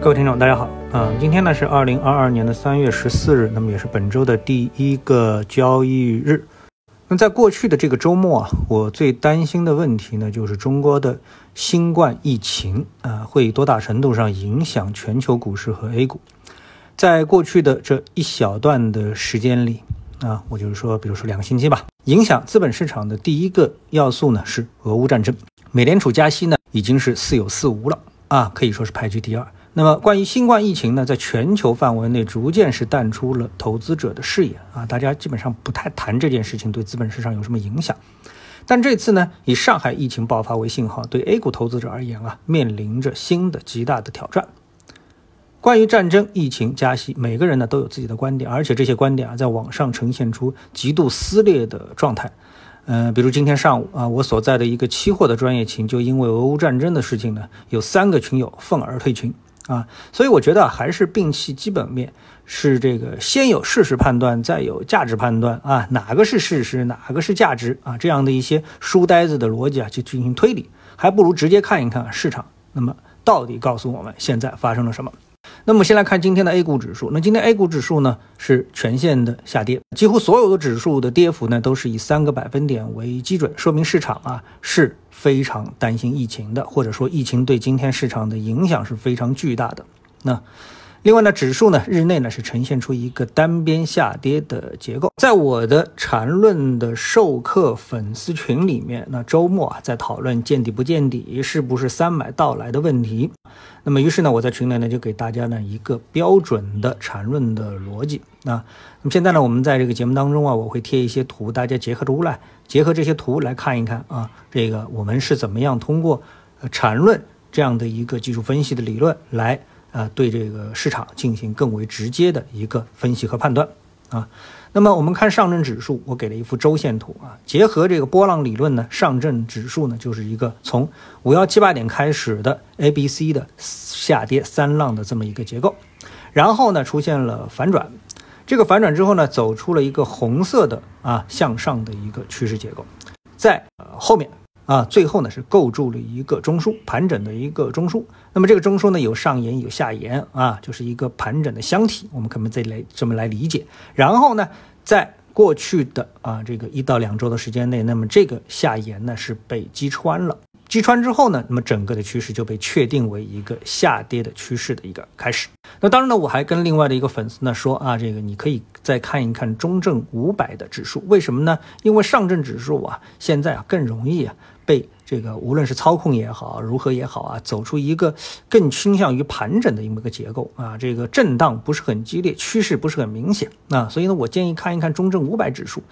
各位听众，大家好啊！今天呢是二零二二年的三月十四日，那么也是本周的第一个交易日。那在过去的这个周末啊，我最担心的问题呢，就是中国的新冠疫情啊，会多大程度上影响全球股市和 A 股？在过去的这一小段的时间里啊，我就是说，比如说两个星期吧，影响资本市场的第一个要素呢是俄乌战争，美联储加息呢已经是似有似无了啊，可以说是排居第二。那么，关于新冠疫情呢，在全球范围内逐渐是淡出了投资者的视野啊，大家基本上不太谈这件事情对资本市场有什么影响。但这次呢，以上海疫情爆发为信号，对 A 股投资者而言啊，面临着新的极大的挑战。关于战争、疫情、加息，每个人呢都有自己的观点，而且这些观点啊，在网上呈现出极度撕裂的状态。嗯，比如今天上午啊，我所在的一个期货的专业群，就因为俄乌战争的事情呢，有三个群友愤而退群。啊，所以我觉得还是摒弃基本面，是这个先有事实判断，再有价值判断啊，哪个是事实，哪个是价值啊，这样的一些书呆子的逻辑啊，去进行推理，还不如直接看一看市场，那么到底告诉我们现在发生了什么。那么先来看今天的 A 股指数。那今天 A 股指数呢是全线的下跌，几乎所有的指数的跌幅呢都是以三个百分点为基准，说明市场啊是非常担心疫情的，或者说疫情对今天市场的影响是非常巨大的。那。另外呢，指数呢日内呢是呈现出一个单边下跌的结构。在我的缠论的授课粉丝群里面，那周末啊在讨论见底不见底，是不是三买到来的问题。那么于是呢，我在群里呢就给大家呢一个标准的缠论的逻辑啊。那么现在呢，我们在这个节目当中啊，我会贴一些图，大家结合出来，结合这些图来看一看啊，这个我们是怎么样通过缠论这样的一个技术分析的理论来。啊，对这个市场进行更为直接的一个分析和判断啊。那么我们看上证指数，我给了一幅周线图啊，结合这个波浪理论呢，上证指数呢就是一个从五幺七八点开始的 A、B、C 的下跌三浪的这么一个结构，然后呢出现了反转，这个反转之后呢，走出了一个红色的啊向上的一个趋势结构，在后面。啊，最后呢是构筑了一个中枢盘整的一个中枢，那么这个中枢呢有上沿有下沿啊，就是一个盘整的箱体，我们可能这来这么来理解。然后呢，在过去的啊这个一到两周的时间内，那么这个下沿呢是被击穿了。击穿之后呢，那么整个的趋势就被确定为一个下跌的趋势的一个开始。那当然呢，我还跟另外的一个粉丝呢说啊，这个你可以再看一看中证五百的指数，为什么呢？因为上证指数啊，现在啊更容易啊被这个无论是操控也好，如何也好啊，走出一个更倾向于盘整的这么一个结构啊，这个震荡不是很激烈，趋势不是很明显啊，所以呢，我建议看一看中证五百指数。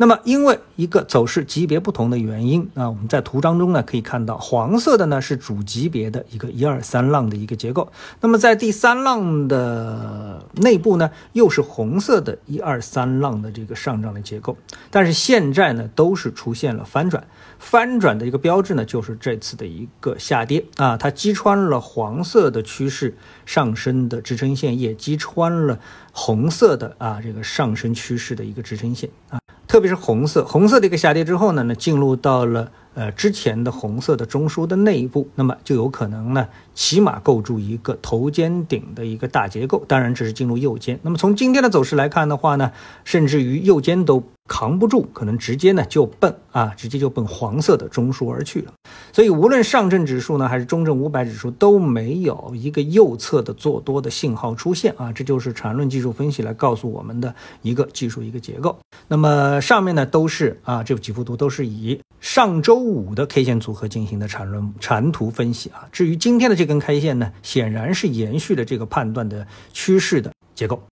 那么，因为一个走势级别不同的原因啊，我们在图当中呢可以看到，黄色的呢是主级别的一个一二三浪的一个结构，那么在第三浪的内部呢又是红色的一二三浪的这个上涨的结构，但是现在呢都是出现了翻转，翻转的一个标志呢就是这次的一个下跌啊，它击穿了黄色的趋势上升的支撑线，也击穿了红色的啊这个上升趋势的一个支撑线啊。特别是红色，红色的一个下跌之后呢，那进入到了呃之前的红色的中枢的内部，那么就有可能呢，起码构筑一个头肩顶的一个大结构。当然，这是进入右肩。那么从今天的走势来看的话呢，甚至于右肩都。扛不住，可能直接呢就奔啊，直接就奔黄色的中枢而去了。所以无论上证指数呢，还是中证五百指数都没有一个右侧的做多的信号出现啊，这就是缠论技术分析来告诉我们的一个技术一个结构。那么上面呢都是啊，这几幅图都是以上周五的 K 线组合进行的缠论缠图分析啊。至于今天的这根 K 线呢，显然是延续了这个判断的趋势的结构。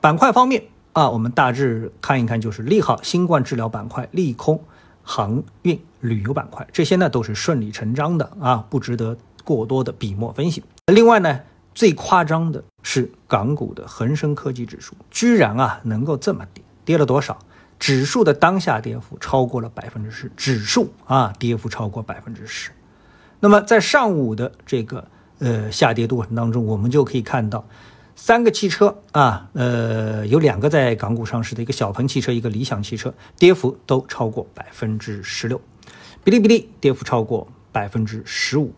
板块方面。啊，我们大致看一看，就是利好新冠治疗板块，利空航运旅游板块，这些呢都是顺理成章的啊，不值得过多的笔墨分析。另外呢，最夸张的是港股的恒生科技指数，居然啊能够这么跌，跌了多少？指数的当下跌幅超过了百分之十，指数啊跌幅超过百分之十。那么在上午的这个呃下跌过程当中，我们就可以看到。三个汽车啊，呃，有两个在港股上市的，一个小鹏汽车，一个理想汽车，跌幅都超过百分之十六。哔哩哔哩跌幅超过百分之十五，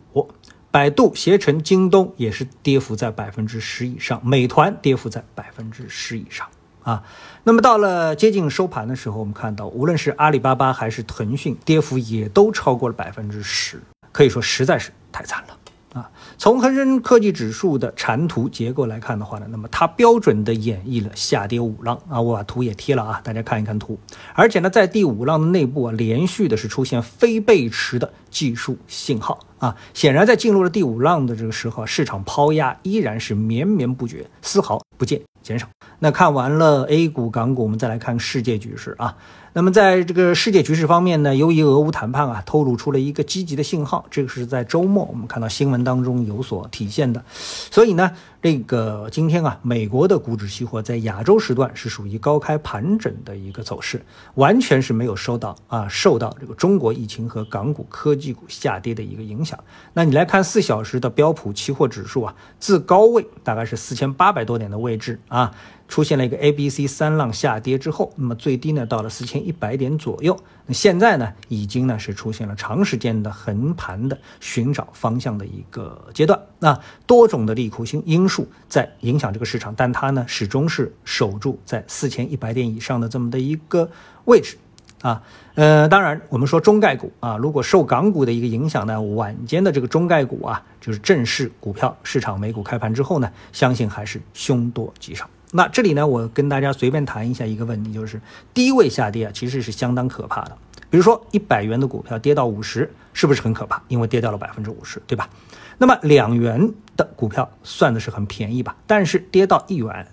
百度、携程、京东也是跌幅在百分之十以上，美团跌幅在百分之十以上啊。那么到了接近收盘的时候，我们看到无论是阿里巴巴还是腾讯，跌幅也都超过了百分之十，可以说实在是太惨了。啊，从恒生科技指数的缠图结构来看的话呢，那么它标准的演绎了下跌五浪啊，我把图也贴了啊，大家看一看图。而且呢，在第五浪的内部啊，连续的是出现非背驰的技术信号啊，显然在进入了第五浪的这个时候，市场抛压依然是绵绵不绝，丝毫不见减少。那看完了 A 股、港股，我们再来看世界局势啊。那么在这个世界局势方面呢，由于俄乌谈判啊，透露出了一个积极的信号，这个是在周末我们看到新闻当中有所体现的。所以呢，这个今天啊，美国的股指期货在亚洲时段是属于高开盘整的一个走势，完全是没有受到啊受到这个中国疫情和港股科技股下跌的一个影响。那你来看四小时的标普期货指数啊，自高位大概是四千八百多点的位置啊。出现了一个 A、B、C 三浪下跌之后，那么最低呢到了四千一百点左右。那现在呢已经呢是出现了长时间的横盘的寻找方向的一个阶段。那多种的利空因因素在影响这个市场，但它呢始终是守住在四千一百点以上的这么的一个位置。啊，呃，当然我们说中概股啊，如果受港股的一个影响呢，晚间的这个中概股啊，就是正式股票市场美股开盘之后呢，相信还是凶多吉少。那这里呢，我跟大家随便谈一下一个问题，就是低位下跌啊，其实是相当可怕的。比如说一百元的股票跌到五十，是不是很可怕？因为跌掉了百分之五十，对吧？那么两元的股票算的是很便宜吧？但是跌到一元，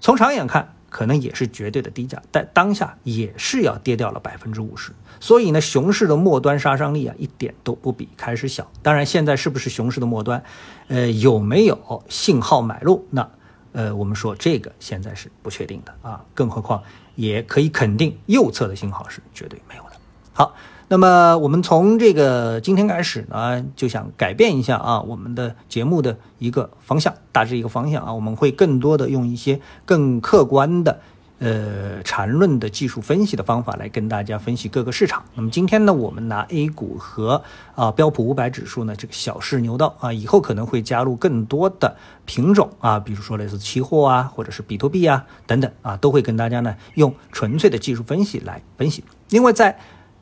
从长远看可能也是绝对的低价，但当下也是要跌掉了百分之五十。所以呢，熊市的末端杀伤力啊，一点都不比开始小。当然，现在是不是熊市的末端？呃，有没有信号买入？那？呃，我们说这个现在是不确定的啊，更何况也可以肯定右侧的信号是绝对没有的。好，那么我们从这个今天开始呢，就想改变一下啊，我们的节目的一个方向，大致一个方向啊，我们会更多的用一些更客观的。呃，缠论的技术分析的方法来跟大家分析各个市场。那么今天呢，我们拿 A 股和啊标普五百指数呢这个小试牛刀啊，以后可能会加入更多的品种啊，比如说类似期货啊，或者是比特币啊等等啊，都会跟大家呢用纯粹的技术分析来分析。因为在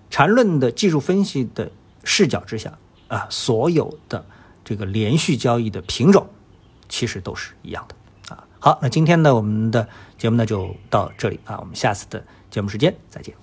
缠论的技术分析的视角之下啊，所有的这个连续交易的品种其实都是一样的。好，那今天呢，我们的节目呢就到这里啊，我们下次的节目时间再见。